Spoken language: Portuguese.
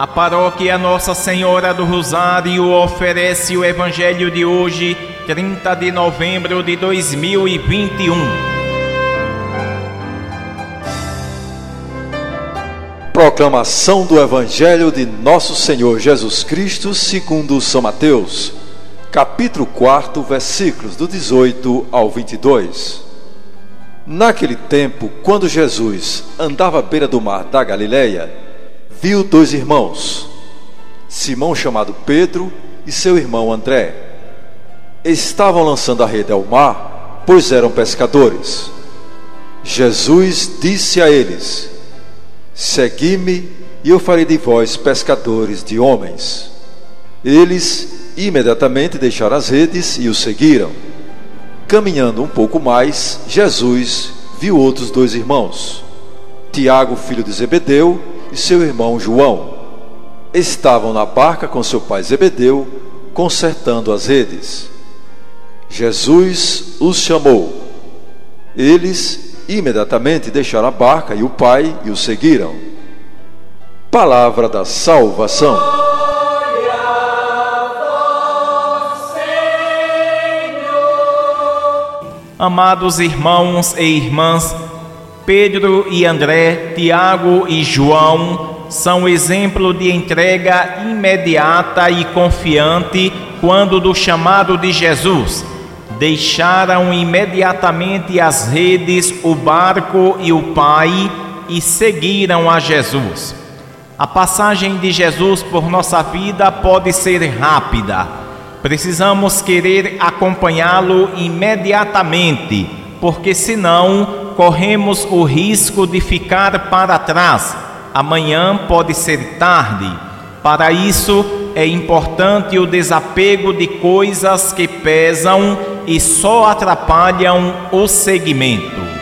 A paróquia Nossa Senhora do Rosário oferece o Evangelho de hoje, 30 de novembro de 2021. Proclamação do Evangelho de Nosso Senhor Jesus Cristo, segundo São Mateus, capítulo 4, versículos do 18 ao 22. Naquele tempo, quando Jesus andava à beira do mar da Galileia, viu dois irmãos, Simão chamado Pedro e seu irmão André. Estavam lançando a rede ao mar, pois eram pescadores. Jesus disse a eles: Segui-me e eu farei de vós pescadores de homens. Eles imediatamente deixaram as redes e o seguiram. Caminhando um pouco mais, Jesus viu outros dois irmãos, Tiago, filho de Zebedeu, e seu irmão João estavam na barca com seu pai Zebedeu, consertando as redes. Jesus os chamou. Eles imediatamente deixaram a barca e o pai e o seguiram. Palavra da salvação. Amados irmãos e irmãs, Pedro e André, Tiago e João são exemplo de entrega imediata e confiante quando do chamado de Jesus. Deixaram imediatamente as redes, o barco e o Pai e seguiram a Jesus. A passagem de Jesus por nossa vida pode ser rápida. Precisamos querer acompanhá-lo imediatamente, porque senão corremos o risco de ficar para trás. Amanhã pode ser tarde. Para isso é importante o desapego de coisas que pesam e só atrapalham o segmento.